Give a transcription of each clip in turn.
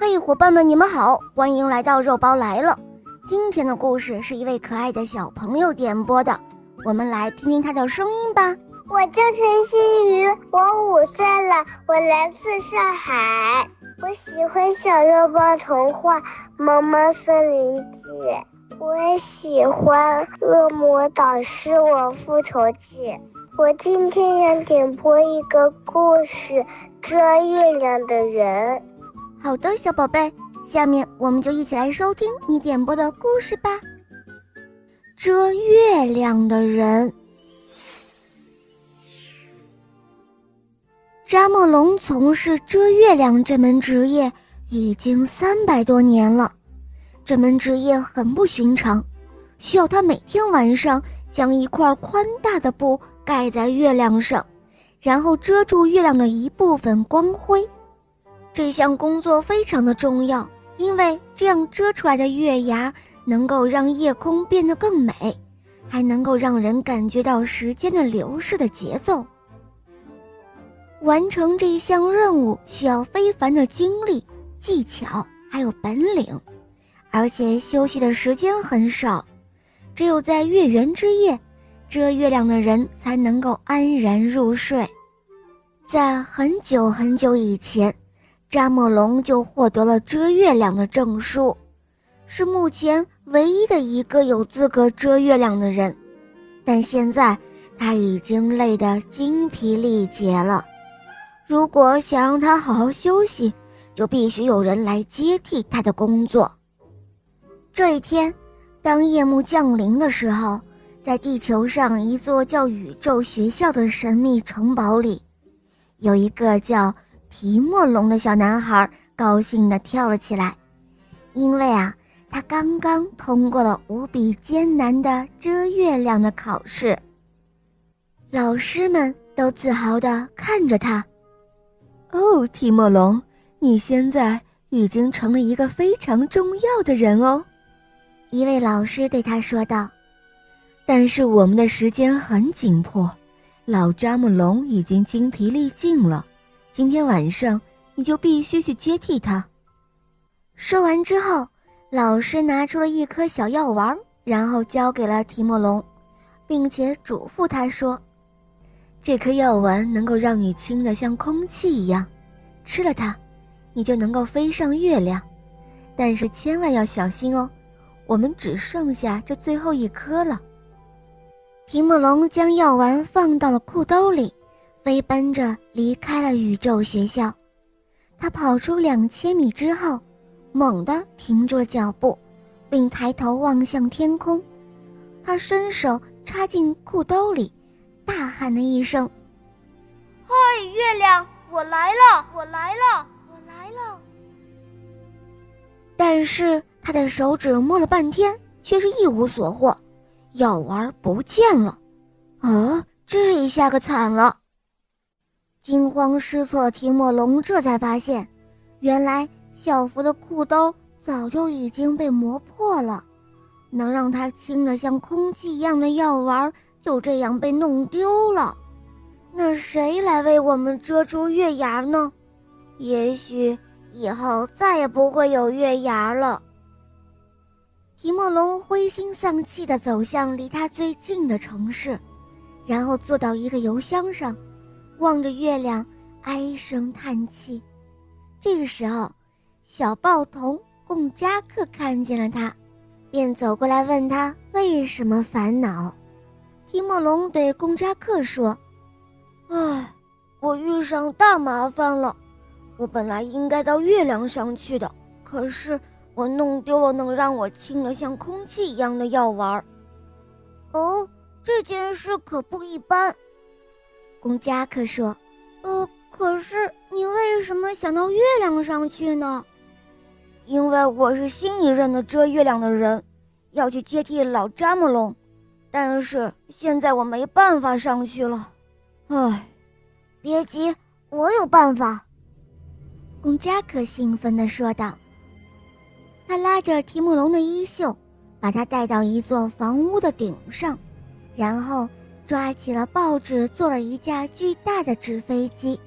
嘿，伙伴们，你们好，欢迎来到肉包来了。今天的故事是一位可爱的小朋友点播的，我们来听听他的声音吧。我叫陈新宇，我五岁了，我来自上海。我喜欢小肉包童话《萌萌森林记》，我也喜欢《恶魔导师王复仇记》。我今天要点播一个故事《遮月亮的人》。好的，小宝贝，下面我们就一起来收听你点播的故事吧。遮月亮的人，扎莫龙从事遮月亮这门职业已经三百多年了。这门职业很不寻常，需要他每天晚上将一块宽大的布盖在月亮上，然后遮住月亮的一部分光辉。这项工作非常的重要，因为这样遮出来的月牙能够让夜空变得更美，还能够让人感觉到时间的流逝的节奏。完成这一项任务需要非凡的精力、技巧还有本领，而且休息的时间很少，只有在月圆之夜，遮月亮的人才能够安然入睡。在很久很久以前。扎莫龙就获得了遮月亮的证书，是目前唯一的一个有资格遮月亮的人。但现在他已经累得精疲力竭了。如果想让他好好休息，就必须有人来接替他的工作。这一天，当夜幕降临的时候，在地球上一座叫宇宙学校的神秘城堡里，有一个叫……提莫龙的小男孩高兴地跳了起来，因为啊，他刚刚通过了无比艰难的遮月亮的考试。老师们都自豪地看着他。哦，提莫龙，你现在已经成了一个非常重要的人哦。一位老师对他说道。但是我们的时间很紧迫，老扎木龙已经精疲力尽了。今天晚上你就必须去接替他。说完之后，老师拿出了一颗小药丸，然后交给了提莫龙，并且嘱咐他说：“这颗药丸能够让你轻得像空气一样，吃了它，你就能够飞上月亮。但是千万要小心哦，我们只剩下这最后一颗了。”提莫龙将药丸放到了裤兜里。飞奔着离开了宇宙学校，他跑出两千米之后，猛地停住了脚步，并抬头望向天空。他伸手插进裤兜里，大喊了一声：“嗨，月亮，我来了，我来了，我来了！”但是他的手指摸了半天，却是一无所获，药丸不见了。啊，这一下可惨了！惊慌失措提莫龙这才发现，原来校服的裤兜早就已经被磨破了，能让他轻的像空气一样的药丸就这样被弄丢了。那谁来为我们遮住月牙呢？也许以后再也不会有月牙了。提莫龙灰心丧气地走向离他最近的城市，然后坐到一个油箱上。望着月亮，唉声叹气。这个时候，小报童贡扎克看见了他，便走过来问他为什么烦恼。提莫龙对贡扎克说：“唉，我遇上大麻烦了。我本来应该到月亮上去的，可是我弄丢了能让我轻的像空气一样的药丸。哦，这件事可不一般。”公扎克说：“呃，可是你为什么想到月亮上去呢？因为我是新一任的遮月亮的人，要去接替老詹姆龙，但是现在我没办法上去了。唉，别急，我有办法。”公扎克兴奋地说道。他拉着提姆龙的衣袖，把他带到一座房屋的顶上，然后。抓起了报纸，做了一架巨大的纸飞机。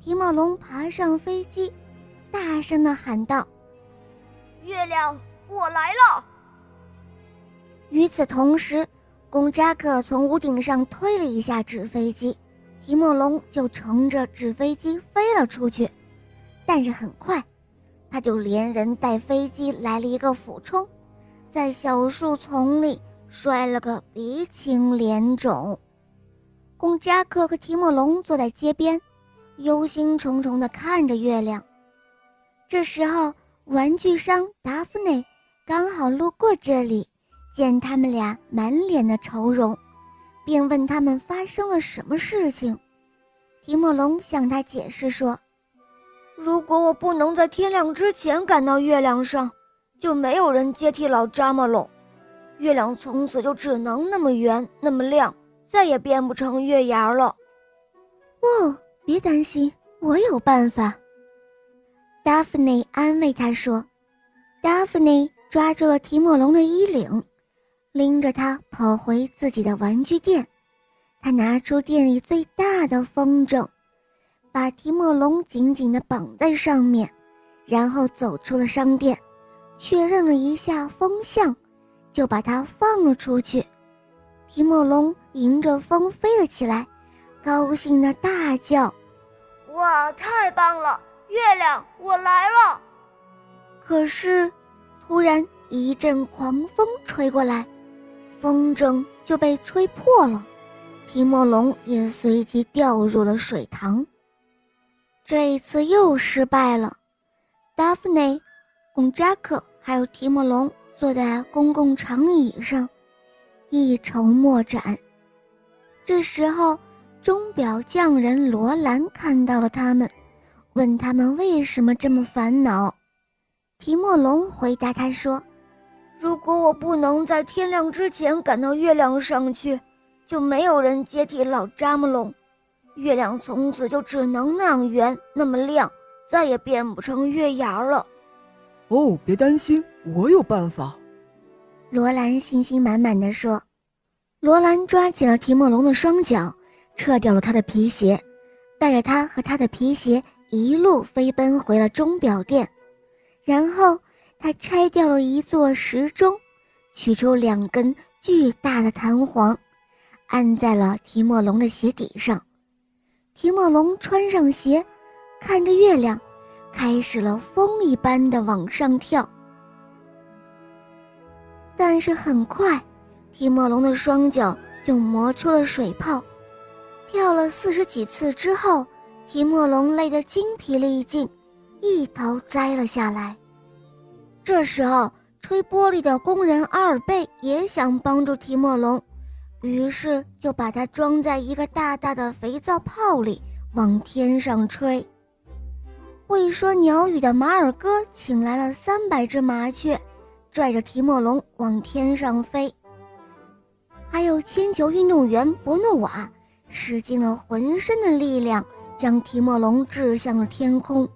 提莫龙爬上飞机，大声地喊道：“月亮，我来了！”与此同时，公扎克从屋顶上推了一下纸飞机，提莫龙就乘着纸飞机飞了出去。但是很快，他就连人带飞机来了一个俯冲，在小树丛里摔了个鼻青脸肿。公扎克和提莫龙坐在街边，忧心忡忡地看着月亮。这时候，玩具商达芙内刚好路过这里。见他们俩满脸的愁容，便问他们发生了什么事情。提莫龙向他解释说：“如果我不能在天亮之前赶到月亮上，就没有人接替老扎马龙，月亮从此就只能那么圆那么亮，再也变不成月牙了。”哦，别担心，我有办法。”达芙妮安慰他说。达芙妮抓住了提莫龙的衣领。拎着它跑回自己的玩具店，他拿出店里最大的风筝，把提莫龙紧紧地绑在上面，然后走出了商店，确认了一下风向，就把它放了出去。提莫龙迎着风飞了起来，高兴的大叫：“哇，太棒了！月亮，我来了！”可是，突然一阵狂风吹过来。风筝就被吹破了，提莫龙也随即掉入了水塘。这一次又失败了。达芙妮、贡扎克还有提莫龙坐在公共长椅上，一筹莫展。这时候，钟表匠人罗兰看到了他们，问他们为什么这么烦恼。提莫龙回答他说。如果我不能在天亮之前赶到月亮上去，就没有人接替老扎木龙，月亮从此就只能那样圆那么亮，再也变不成月牙了。哦，别担心，我有办法。”罗兰信心满满的说。罗兰抓起了提莫龙的双脚，撤掉了他的皮鞋，带着他和他的皮鞋一路飞奔回了钟表店，然后。他拆掉了一座时钟，取出两根巨大的弹簧，按在了提莫龙的鞋底上。提莫龙穿上鞋，看着月亮，开始了风一般的往上跳。但是很快，提莫龙的双脚就磨出了水泡。跳了四十几次之后，提莫龙累得精疲力尽，一头栽了下来。这时候，吹玻璃的工人阿尔贝也想帮助提莫龙，于是就把它装在一个大大的肥皂泡里，往天上吹。会说鸟语的马尔哥请来了三百只麻雀，拽着提莫龙往天上飞。还有铅球运动员博努瓦，使尽了浑身的力量，将提莫龙掷向了天空。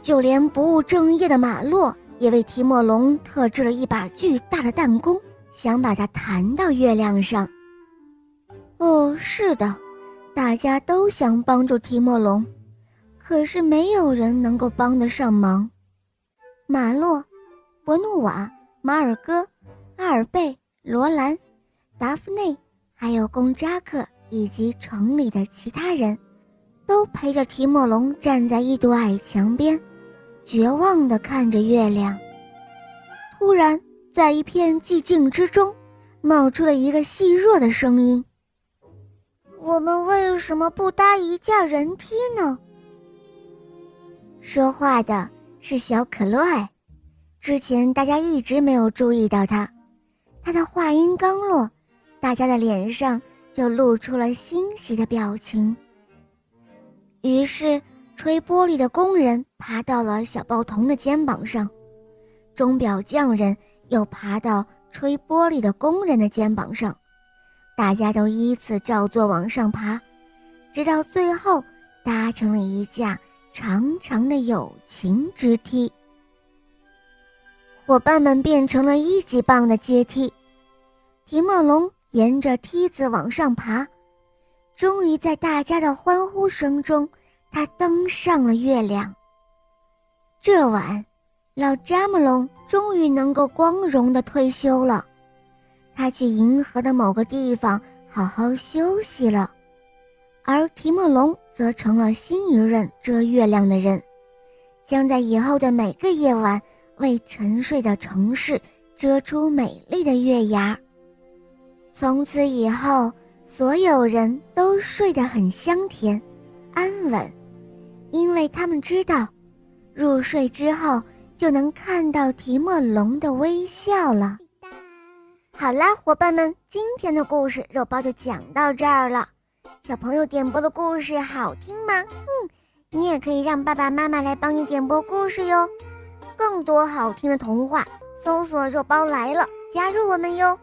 就连不务正业的马洛也为提莫龙特制了一把巨大的弹弓，想把它弹到月亮上。哦，是的，大家都想帮助提莫龙，可是没有人能够帮得上忙。马洛、伯努瓦、马尔戈、阿尔贝、罗兰、达芙内，还有贡扎克以及城里的其他人，都陪着提莫龙站在一堵矮墙边。绝望地看着月亮。突然，在一片寂静之中，冒出了一个细弱的声音：“我们为什么不搭一架人梯呢？”说话的是小可洛艾。之前大家一直没有注意到他。他的话音刚落，大家的脸上就露出了欣喜的表情。于是。吹玻璃的工人爬到了小报童的肩膀上，钟表匠人又爬到吹玻璃的工人的肩膀上，大家都依次照做往上爬，直到最后搭成了一架长长的友情之梯。伙伴们变成了一级棒的阶梯，提莫龙沿着梯子往上爬，终于在大家的欢呼声中。他登上了月亮，这晚，老扎木龙终于能够光荣的退休了。他去银河的某个地方好好休息了，而提莫龙则成了新一任遮月亮的人，将在以后的每个夜晚为沉睡的城市遮出美丽的月牙。从此以后，所有人都睡得很香甜、安稳，因为他们知道，入睡之后就能看到提莫龙的微笑了。好啦，伙伴们，今天的故事肉包就讲到这儿了。小朋友点播的故事好听吗？嗯，你也可以让爸爸妈妈来帮你点播故事哟。更多好听的童话，搜索“肉包来了”，加入我们哟。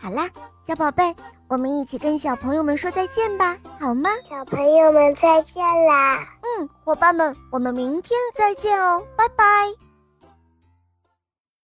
好啦，小宝贝，我们一起跟小朋友们说再见吧，好吗？小朋友们再见啦！嗯，伙伴们，我们明天再见哦，拜拜。